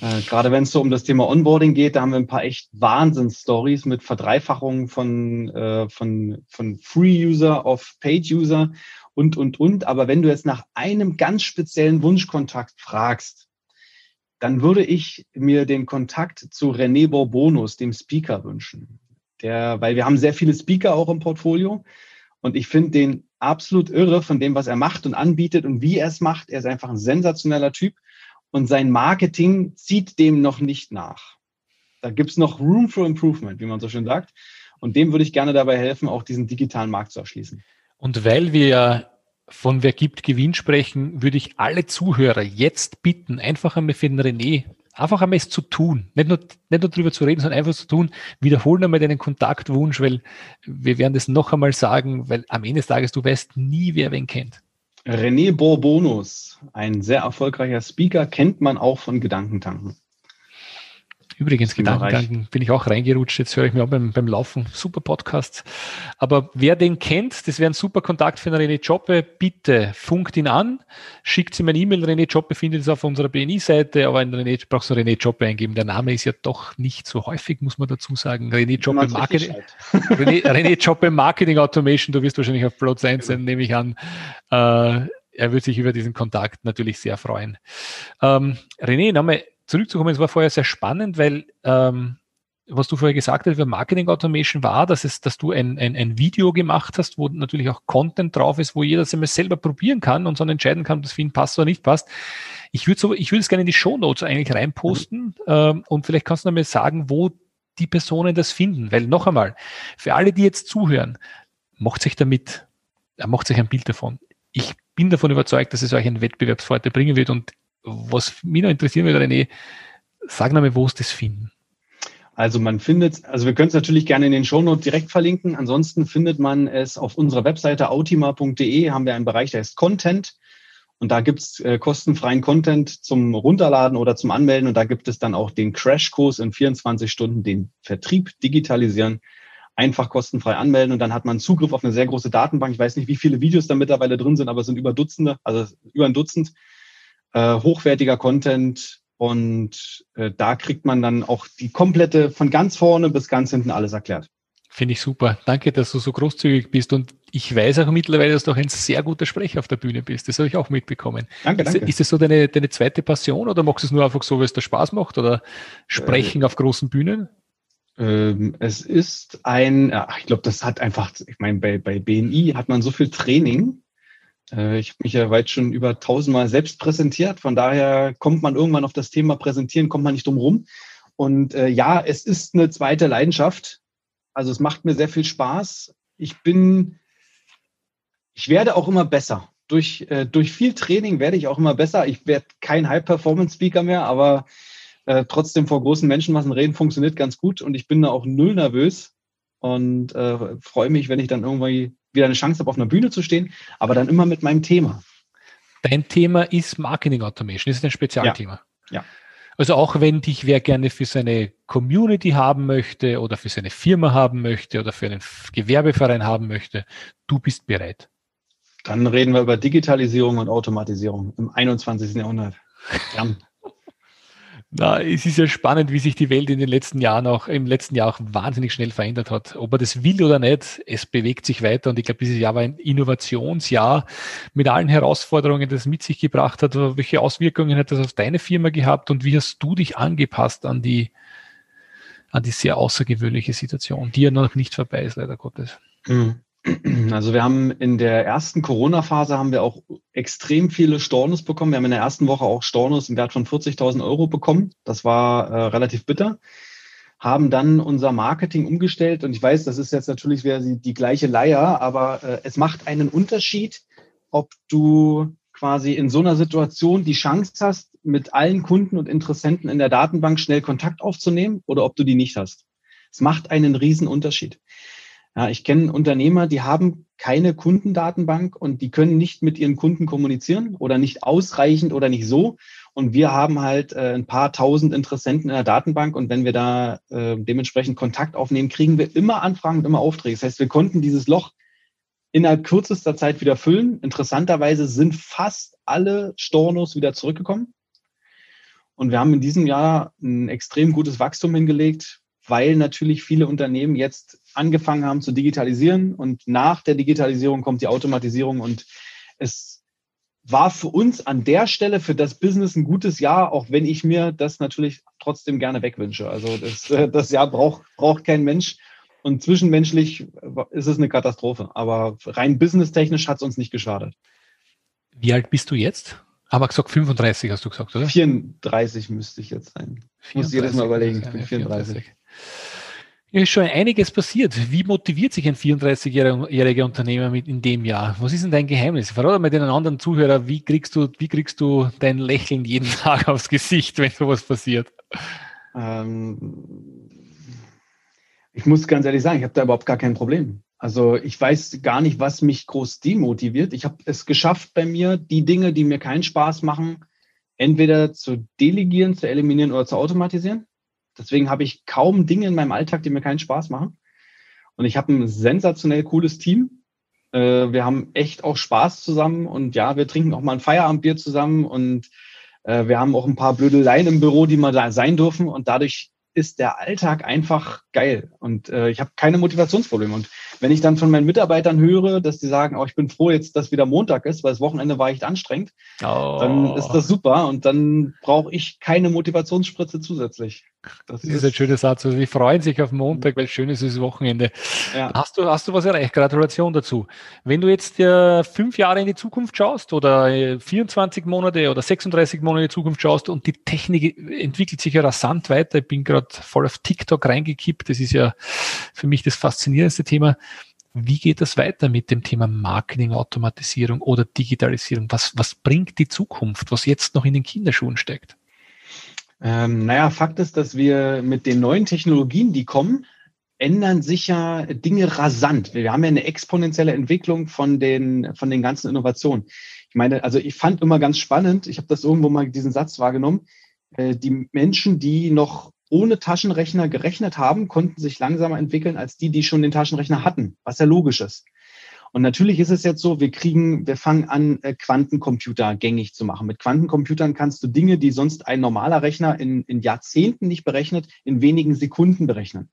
Äh, gerade wenn es so um das Thema Onboarding geht, da haben wir ein paar echt Wahnsinns-Stories mit Verdreifachungen von, äh, von, von Free-User auf Paid-User und, und, und. Aber wenn du jetzt nach einem ganz speziellen Wunschkontakt fragst, dann würde ich mir den Kontakt zu René Bourbonus, dem Speaker, wünschen. Der, weil wir haben sehr viele Speaker auch im Portfolio. Und ich finde den absolut irre von dem, was er macht und anbietet und wie er es macht. Er ist einfach ein sensationeller Typ und sein Marketing zieht dem noch nicht nach. Da gibt's noch Room for Improvement, wie man so schön sagt. Und dem würde ich gerne dabei helfen, auch diesen digitalen Markt zu erschließen. Und weil wir von Wer gibt Gewinn sprechen, würde ich alle Zuhörer jetzt bitten, einfach einmal für den René einfach einmal es zu tun. Nicht nur, nicht nur drüber zu reden, sondern einfach zu tun. Wiederholen einmal deinen Kontaktwunsch, weil wir werden das noch einmal sagen, weil am Ende des Tages du weißt nie, wer wen kennt. René Bourbonus, ein sehr erfolgreicher Speaker, kennt man auch von Gedankentanken. Übrigens, Gedankentanken bin ich auch reingerutscht. Jetzt höre ich mir auch beim, beim Laufen. Super Podcast. Aber wer den kennt, das wäre ein super Kontakt für den René Joppe. Bitte funkt ihn an, schickt ihm eine E-Mail. René Joppe findet es auf unserer BNI-Seite, aber in René, brauchst du René Joppe eingeben. Der Name ist ja doch nicht so häufig, muss man dazu sagen. René Joppe Marketing. René, René Joppe Marketing Automation. Du wirst wahrscheinlich auf Platz 1 sein, nehme ich an. Äh, er würde sich über diesen Kontakt natürlich sehr freuen. Ähm, René, nochmal zurückzukommen, es war vorher sehr spannend, weil ähm, was du vorher gesagt hast über Marketing Automation war, dass es, dass du ein, ein, ein Video gemacht hast, wo natürlich auch Content drauf ist, wo jeder es immer selber probieren kann und dann entscheiden kann, ob das für ihn passt oder nicht passt. Ich würde so, ich es gerne in die Show Notes eigentlich reinposten ähm, und vielleicht kannst du mir sagen, wo die Personen das finden, weil noch einmal, für alle, die jetzt zuhören, macht sich damit, er macht sich ein Bild davon. Ich bin davon überzeugt, dass es euch einen Wettbewerbsvorteil bringen wird und was mich noch interessieren würde, René, sag nochmal, wo es das finden. Also man findet, also wir können es natürlich gerne in den Shownotes direkt verlinken. Ansonsten findet man es auf unserer Webseite autima.de, haben wir einen Bereich, der heißt Content. Und da gibt's äh, kostenfreien Content zum Runterladen oder zum Anmelden. Und da gibt es dann auch den Crashkurs in 24 Stunden, den Vertrieb digitalisieren. Einfach kostenfrei anmelden und dann hat man Zugriff auf eine sehr große Datenbank. Ich weiß nicht, wie viele Videos da mittlerweile drin sind, aber es sind über Dutzende, also über ein Dutzend äh, hochwertiger Content und äh, da kriegt man dann auch die komplette, von ganz vorne bis ganz hinten alles erklärt. Finde ich super. Danke, dass du so großzügig bist. Und ich weiß auch mittlerweile, dass du auch ein sehr guter Sprecher auf der Bühne bist. Das habe ich auch mitbekommen. Danke, ist, danke. Ist das so deine, deine zweite Passion oder machst du es nur einfach so, weil es dir Spaß macht oder sprechen äh, auf großen Bühnen? Ähm, es ist ein, ach, ich glaube, das hat einfach, ich meine, bei, bei BNI hat man so viel Training, ich habe mich ja weit schon über tausendmal selbst präsentiert. Von daher kommt man irgendwann auf das Thema Präsentieren, kommt man nicht drum rum. Und äh, ja, es ist eine zweite Leidenschaft. Also es macht mir sehr viel Spaß. Ich bin, ich werde auch immer besser. Durch, äh, durch viel Training werde ich auch immer besser. Ich werde kein High-Performance-Speaker mehr, aber äh, trotzdem vor großen Menschenmassen reden funktioniert ganz gut und ich bin da auch null nervös und äh, freue mich, wenn ich dann irgendwie wieder eine Chance habe, auf einer Bühne zu stehen, aber dann immer mit meinem Thema. Dein Thema ist Marketing Automation, das ist ein Spezialthema. Ja. ja. Also auch wenn dich wer gerne für seine Community haben möchte oder für seine Firma haben möchte oder für einen Gewerbeverein haben möchte, du bist bereit. Dann reden wir über Digitalisierung und Automatisierung im 21. Jahrhundert. Ja. Na, es ist ja spannend, wie sich die Welt in den letzten Jahren auch, im letzten Jahr auch wahnsinnig schnell verändert hat. Ob er das will oder nicht, es bewegt sich weiter und ich glaube, dieses Jahr war ein Innovationsjahr mit allen Herausforderungen, das mit sich gebracht hat. Welche Auswirkungen hat das auf deine Firma gehabt und wie hast du dich angepasst an die, an die sehr außergewöhnliche Situation, die ja noch nicht vorbei ist, leider Gottes? Mhm. Also wir haben in der ersten Corona-Phase haben wir auch extrem viele Stornos bekommen. Wir haben in der ersten Woche auch Stornos im Wert von 40.000 Euro bekommen. Das war äh, relativ bitter. Haben dann unser Marketing umgestellt und ich weiß, das ist jetzt natürlich wieder die, die gleiche Leier, aber äh, es macht einen Unterschied, ob du quasi in so einer Situation die Chance hast, mit allen Kunden und Interessenten in der Datenbank schnell Kontakt aufzunehmen oder ob du die nicht hast. Es macht einen riesen Unterschied. Ja, ich kenne Unternehmer, die haben keine Kundendatenbank und die können nicht mit ihren Kunden kommunizieren oder nicht ausreichend oder nicht so. Und wir haben halt äh, ein paar tausend Interessenten in der Datenbank und wenn wir da äh, dementsprechend Kontakt aufnehmen, kriegen wir immer Anfragen und immer Aufträge. Das heißt, wir konnten dieses Loch innerhalb kürzester Zeit wieder füllen. Interessanterweise sind fast alle Stornos wieder zurückgekommen. Und wir haben in diesem Jahr ein extrem gutes Wachstum hingelegt, weil natürlich viele Unternehmen jetzt angefangen haben zu digitalisieren und nach der Digitalisierung kommt die Automatisierung und es war für uns an der Stelle für das Business ein gutes Jahr, auch wenn ich mir das natürlich trotzdem gerne wegwünsche. Also das, äh, das Jahr braucht, braucht kein Mensch und zwischenmenschlich ist es eine Katastrophe. Aber rein businesstechnisch hat es uns nicht geschadet. Wie alt bist du jetzt? Aber gesagt 35 hast du gesagt, oder? 34 müsste ich jetzt sein. Ich muss jedes Mal überlegen, ich bin 34. 34. Ist schon einiges passiert. Wie motiviert sich ein 34-jähriger Unternehmer mit in dem Jahr? Was ist denn dein Geheimnis? Verrate mal den anderen Zuhörer, wie kriegst du, wie kriegst du dein Lächeln jeden Tag aufs Gesicht, wenn sowas passiert? Ähm, ich muss ganz ehrlich sagen, ich habe da überhaupt gar kein Problem. Also ich weiß gar nicht, was mich groß demotiviert. Ich habe es geschafft bei mir, die Dinge, die mir keinen Spaß machen, entweder zu delegieren, zu eliminieren oder zu automatisieren. Deswegen habe ich kaum Dinge in meinem Alltag, die mir keinen Spaß machen. Und ich habe ein sensationell cooles Team. Äh, wir haben echt auch Spaß zusammen und ja, wir trinken auch mal ein Feierabendbier zusammen und äh, wir haben auch ein paar Blödeleien im Büro, die mal da sein dürfen und dadurch ist der Alltag einfach geil und äh, ich habe keine Motivationsprobleme. Und wenn ich dann von meinen Mitarbeitern höre, dass die sagen, oh, ich bin froh jetzt, dass wieder Montag ist, weil das Wochenende war echt anstrengend, oh. dann ist das super und dann brauche ich keine Motivationsspritze zusätzlich. Das, das ist, ein schöner Satz. Also die freuen sich auf Montag, weil schön ist das Wochenende. Ja. Hast, du, hast du was erreicht? Gratulation dazu. Wenn du jetzt äh, fünf Jahre in die Zukunft schaust oder 24 äh, Monate oder 36 Monate in die Zukunft schaust und die Technik entwickelt sich ja rasant weiter. Ich bin gerade voll auf TikTok reingekippt. Das ist ja für mich das faszinierendste Thema. Wie geht das weiter mit dem Thema Marketing, Automatisierung oder Digitalisierung? Was, was bringt die Zukunft, was jetzt noch in den Kinderschuhen steckt? Ähm, naja, Fakt ist, dass wir mit den neuen Technologien, die kommen, ändern sich ja Dinge rasant. Wir haben ja eine exponentielle Entwicklung von den, von den ganzen Innovationen. Ich meine, also ich fand immer ganz spannend, ich habe das irgendwo mal diesen Satz wahrgenommen, äh, die Menschen, die noch ohne Taschenrechner gerechnet haben, konnten sich langsamer entwickeln als die, die schon den Taschenrechner hatten, was ja logisch ist. Und natürlich ist es jetzt so, wir kriegen, wir fangen an, äh, Quantencomputer gängig zu machen. Mit Quantencomputern kannst du Dinge, die sonst ein normaler Rechner in, in Jahrzehnten nicht berechnet, in wenigen Sekunden berechnen.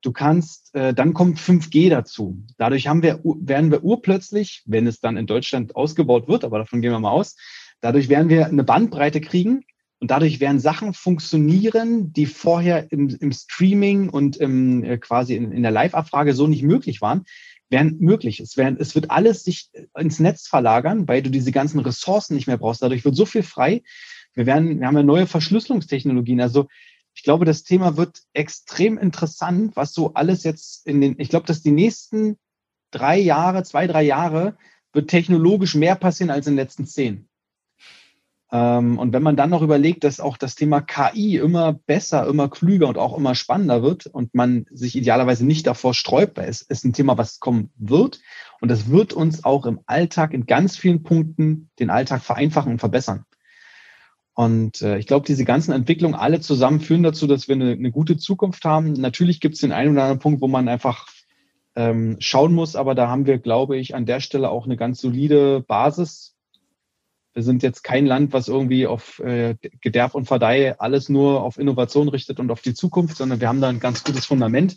Du kannst, äh, dann kommt 5G dazu. Dadurch haben wir, werden wir urplötzlich, wenn es dann in Deutschland ausgebaut wird, aber davon gehen wir mal aus, dadurch werden wir eine Bandbreite kriegen, und dadurch werden Sachen funktionieren, die vorher im, im Streaming und im, äh, quasi in, in der Live-Abfrage so nicht möglich waren werden möglich. Es, werden, es wird alles sich ins Netz verlagern, weil du diese ganzen Ressourcen nicht mehr brauchst. Dadurch wird so viel frei. Wir werden, wir haben ja neue Verschlüsselungstechnologien. Also ich glaube, das Thema wird extrem interessant, was so alles jetzt in den, ich glaube, dass die nächsten drei Jahre, zwei, drei Jahre wird technologisch mehr passieren als in den letzten zehn. Ähm, und wenn man dann noch überlegt, dass auch das Thema KI immer besser, immer klüger und auch immer spannender wird und man sich idealerweise nicht davor sträubt, weil es ist ein Thema, was kommen wird. Und das wird uns auch im Alltag in ganz vielen Punkten den Alltag vereinfachen und verbessern. Und äh, ich glaube, diese ganzen Entwicklungen alle zusammen führen dazu, dass wir eine, eine gute Zukunft haben. Natürlich gibt es den einen oder anderen Punkt, wo man einfach ähm, schauen muss, aber da haben wir, glaube ich, an der Stelle auch eine ganz solide Basis wir sind jetzt kein Land, was irgendwie auf äh, Gederb und Verdeih alles nur auf Innovation richtet und auf die Zukunft, sondern wir haben da ein ganz gutes Fundament.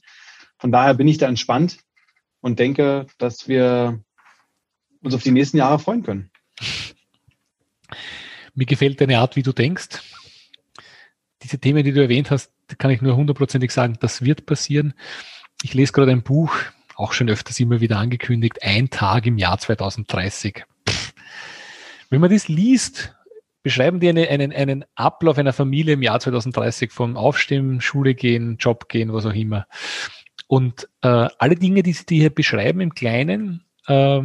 Von daher bin ich da entspannt und denke, dass wir uns auf die nächsten Jahre freuen können. Mir gefällt deine Art, wie du denkst. Diese Themen, die du erwähnt hast, kann ich nur hundertprozentig sagen, das wird passieren. Ich lese gerade ein Buch, auch schon öfters immer wieder angekündigt, ein Tag im Jahr 2030. Wenn man das liest, beschreiben die eine, einen, einen Ablauf einer Familie im Jahr 2030 vom Aufstehen, Schule gehen, Job gehen, was auch immer. Und äh, alle Dinge, die sie hier beschreiben im Kleinen, äh,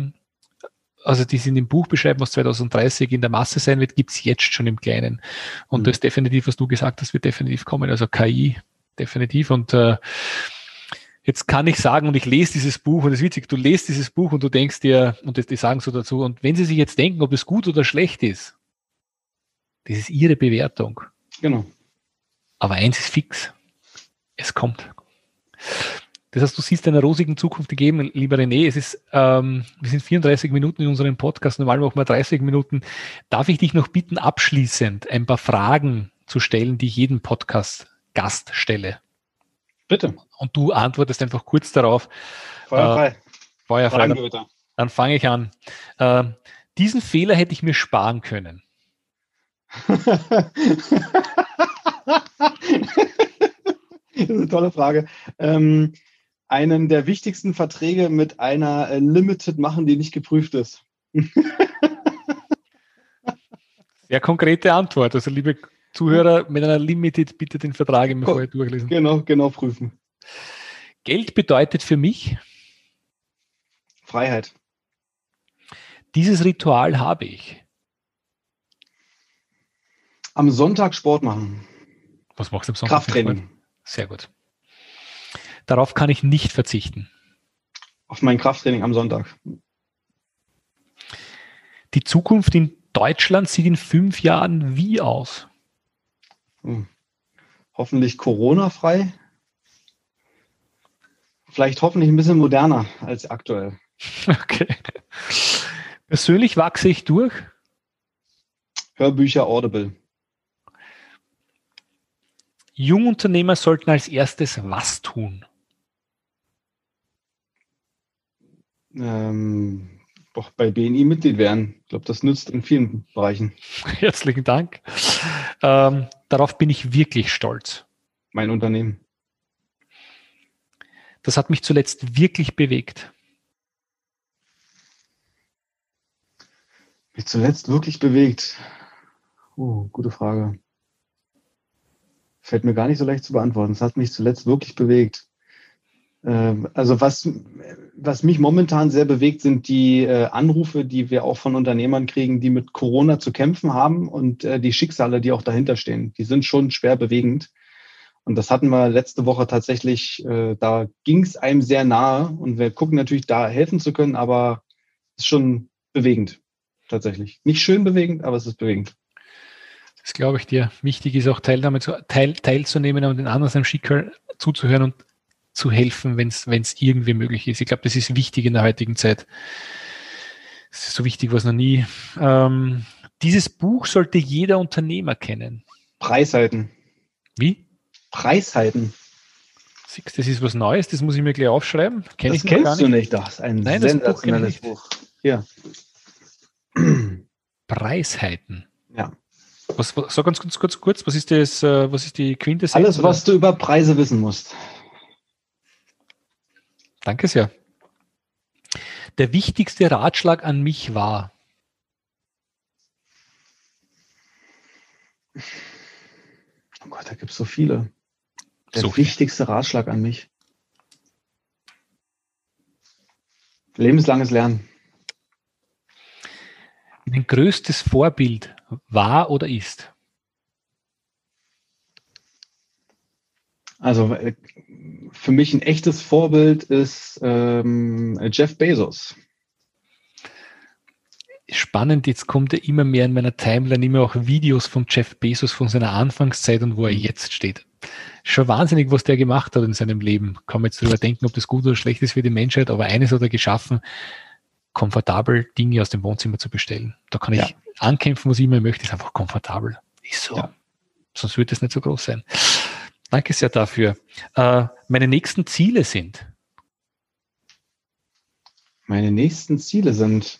also die sie in dem Buch beschreiben, was 2030 in der Masse sein wird, gibt's jetzt schon im Kleinen. Und mhm. das ist definitiv, was du gesagt hast, wird definitiv kommen. Also KI definitiv. Und äh, Jetzt kann ich sagen, und ich lese dieses Buch, und es ist witzig, du lest dieses Buch und du denkst dir, und das, die sagen so dazu, und wenn sie sich jetzt denken, ob es gut oder schlecht ist, das ist ihre Bewertung. Genau. Aber eins ist fix. Es kommt. Das heißt, du siehst einer rosigen Zukunft gegeben, lieber René. Es ist, ähm, wir sind 34 Minuten in unserem Podcast, normal machen wir 30 Minuten. Darf ich dich noch bitten, abschließend ein paar Fragen zu stellen, die ich jedem Podcast-Gast stelle? Bitte. Und du antwortest einfach kurz darauf. Feuerfrei. Äh, Feuerfrei. Dann, dann fange ich an. Äh, diesen Fehler hätte ich mir sparen können. das ist eine tolle Frage. Ähm, einen der wichtigsten Verträge mit einer äh, Limited machen, die nicht geprüft ist. Sehr konkrete Antwort. Also, liebe Zuhörer mit einer Limited bitte den Vertrag im vorher durchlesen. Genau, genau prüfen. Geld bedeutet für mich Freiheit. Dieses Ritual habe ich. Am Sonntag Sport machen. Was machst du am Sonntag? Krafttraining. Sehr gut. Darauf kann ich nicht verzichten. Auf mein Krafttraining am Sonntag. Die Zukunft in Deutschland sieht in fünf Jahren wie aus? Hm. Hoffentlich Corona-frei. Vielleicht hoffentlich ein bisschen moderner als aktuell. Okay. Persönlich wachse ich durch. Hörbücher Audible. Jungunternehmer sollten als erstes was tun? Ähm, doch bei BNI Mitglied werden. Ich glaube, das nützt in vielen Bereichen. Herzlichen Dank. Ähm, darauf bin ich wirklich stolz. Mein Unternehmen. Das hat mich zuletzt wirklich bewegt. Mich zuletzt wirklich bewegt. Oh, gute Frage. Fällt mir gar nicht so leicht zu beantworten. Es hat mich zuletzt wirklich bewegt. Ähm, also was, was mich momentan sehr bewegt, sind die äh, Anrufe, die wir auch von Unternehmern kriegen, die mit Corona zu kämpfen haben und äh, die Schicksale, die auch dahinter stehen. Die sind schon schwer bewegend. Und das hatten wir letzte Woche tatsächlich, äh, da ging es einem sehr nahe und wir gucken natürlich da helfen zu können, aber es ist schon bewegend, tatsächlich. Nicht schön bewegend, aber es ist bewegend. Das glaube ich dir. Wichtig ist auch Teilnahme zu, teil, teilzunehmen und den anderen seinem Schicksal zuzuhören und zu helfen, wenn es irgendwie möglich ist. Ich glaube, das ist wichtig in der heutigen Zeit. So wichtig, was noch nie. Ähm, dieses Buch sollte jeder Unternehmer kennen. Preishalten. Wie? Preishalten. Siehst, das ist was Neues, das muss ich mir gleich aufschreiben. Kenn das kennst du nicht, das ist ein Nein, sensationelles Buch. Hier. Preisheiten. Ja. Was, was, sag ganz kurz, kurz, kurz, was ist das, äh, was ist die Quintessenz? Alles, was du über Preise wissen musst. Danke sehr. Der wichtigste Ratschlag an mich war. Oh Gott, da gibt es so viele. Der so wichtigste Ratschlag an mich. Lebenslanges Lernen. Mein größtes Vorbild war oder ist? Also äh, für mich ein echtes Vorbild ist ähm, Jeff Bezos. Spannend, jetzt kommt er immer mehr in meiner Timeline, immer auch Videos von Jeff Bezos von seiner Anfangszeit und wo er jetzt steht. Schon wahnsinnig, was der gemacht hat in seinem Leben. Kann man jetzt darüber denken, ob das gut oder schlecht ist für die Menschheit, aber eines hat er geschaffen, komfortabel Dinge aus dem Wohnzimmer zu bestellen. Da kann ich ja. ankämpfen, was ich immer möchte, ist einfach komfortabel. Ist so. Ja. Sonst wird es nicht so groß sein. Danke sehr dafür. Äh, meine nächsten Ziele sind. Meine nächsten Ziele sind,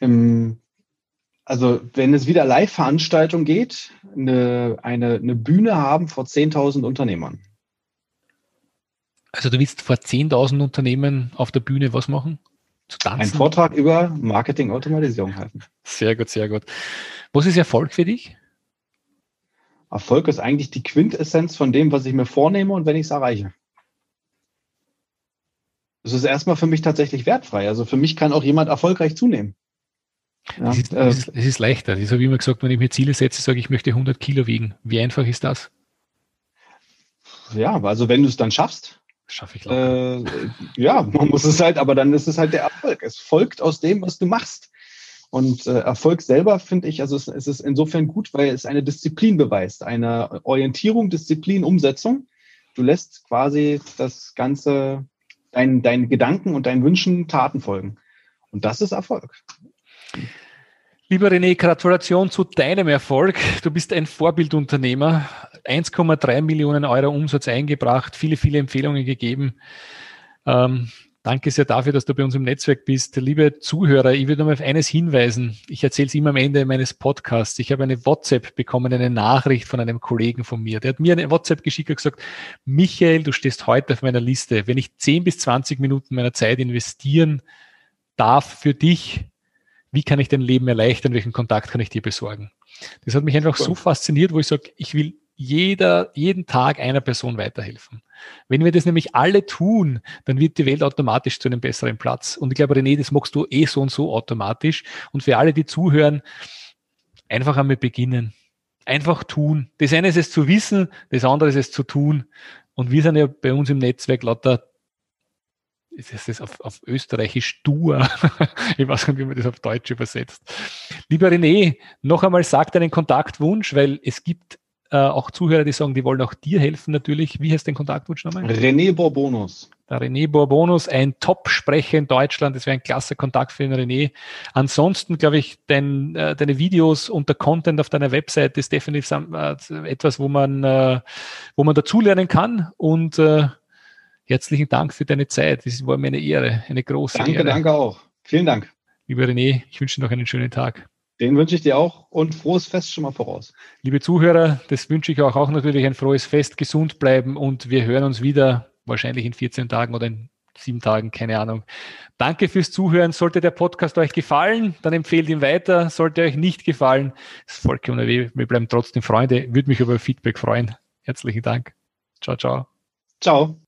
ähm, also wenn es wieder Live-Veranstaltung geht, eine, eine, eine Bühne haben vor 10.000 Unternehmern. Also du willst vor 10.000 Unternehmen auf der Bühne was machen? Ein Vortrag über Marketing-Automatisierung halten. Sehr gut, sehr gut. Was ist Erfolg für dich? Erfolg ist eigentlich die Quintessenz von dem, was ich mir vornehme und wenn ich es erreiche. Das ist erstmal für mich tatsächlich wertfrei. Also für mich kann auch jemand erfolgreich zunehmen. Ja, es, ist, äh, es, ist, es, ist, leichter. Das habe ich immer gesagt, wenn ich mir Ziele setze, sage ich, möchte 100 Kilo wiegen. Wie einfach ist das? Ja, also wenn du es dann schaffst. Schaffe ich locker. Äh, ja, man muss es halt, aber dann ist es halt der Erfolg. Es folgt aus dem, was du machst. Und äh, Erfolg selber finde ich, also es, es, ist insofern gut, weil es eine Disziplin beweist, eine Orientierung, Disziplin, Umsetzung. Du lässt quasi das Ganze deinen dein Gedanken und deinen Wünschen Taten folgen. Und das ist Erfolg. Lieber René, Gratulation zu deinem Erfolg. Du bist ein Vorbildunternehmer. 1,3 Millionen Euro Umsatz eingebracht, viele, viele Empfehlungen gegeben. Ähm, Danke sehr dafür, dass du bei uns im Netzwerk bist. Liebe Zuhörer, ich würde noch auf eines hinweisen. Ich erzähle es immer am Ende meines Podcasts. Ich habe eine WhatsApp bekommen, eine Nachricht von einem Kollegen von mir. Der hat mir eine WhatsApp geschickt und gesagt, Michael, du stehst heute auf meiner Liste. Wenn ich 10 bis 20 Minuten meiner Zeit investieren darf für dich, wie kann ich dein Leben erleichtern? Welchen Kontakt kann ich dir besorgen? Das hat mich einfach so fasziniert, wo ich sage, ich will jeder, jeden Tag einer Person weiterhelfen. Wenn wir das nämlich alle tun, dann wird die Welt automatisch zu einem besseren Platz. Und ich glaube, René, das magst du eh so und so automatisch. Und für alle, die zuhören, einfach einmal beginnen. Einfach tun. Das eine ist es zu wissen, das andere ist es zu tun. Und wir sind ja bei uns im Netzwerk lauter ist das auf, auf Österreichisch Dur? ich weiß nicht, wie man das auf Deutsch übersetzt. Lieber René, noch einmal sag deinen Kontaktwunsch, weil es gibt äh, auch Zuhörer, die sagen, die wollen auch dir helfen natürlich. Wie heißt dein Kontaktwunsch nochmal? René Bourbonus. Der René Bourbonus, ein Top-Sprecher in Deutschland. Das wäre ein klasse Kontakt für den René. Ansonsten, glaube ich, dein, äh, deine Videos und der Content auf deiner Website ist definitiv äh, etwas, wo man, äh, wo man dazulernen kann. Und äh, herzlichen Dank für deine Zeit. Das war mir eine Ehre, eine große danke, Ehre. Danke, danke auch. Vielen Dank. Lieber René, ich wünsche dir noch einen schönen Tag. Den wünsche ich dir auch und frohes Fest schon mal voraus. Liebe Zuhörer, das wünsche ich auch, auch natürlich ein frohes Fest, gesund bleiben und wir hören uns wieder, wahrscheinlich in 14 Tagen oder in sieben Tagen, keine Ahnung. Danke fürs Zuhören. Sollte der Podcast euch gefallen, dann empfehlt ihn weiter. Sollte euch nicht gefallen, ist vollkommen weh. Wir bleiben trotzdem Freunde. Würde mich über Feedback freuen. Herzlichen Dank. Ciao, ciao. Ciao.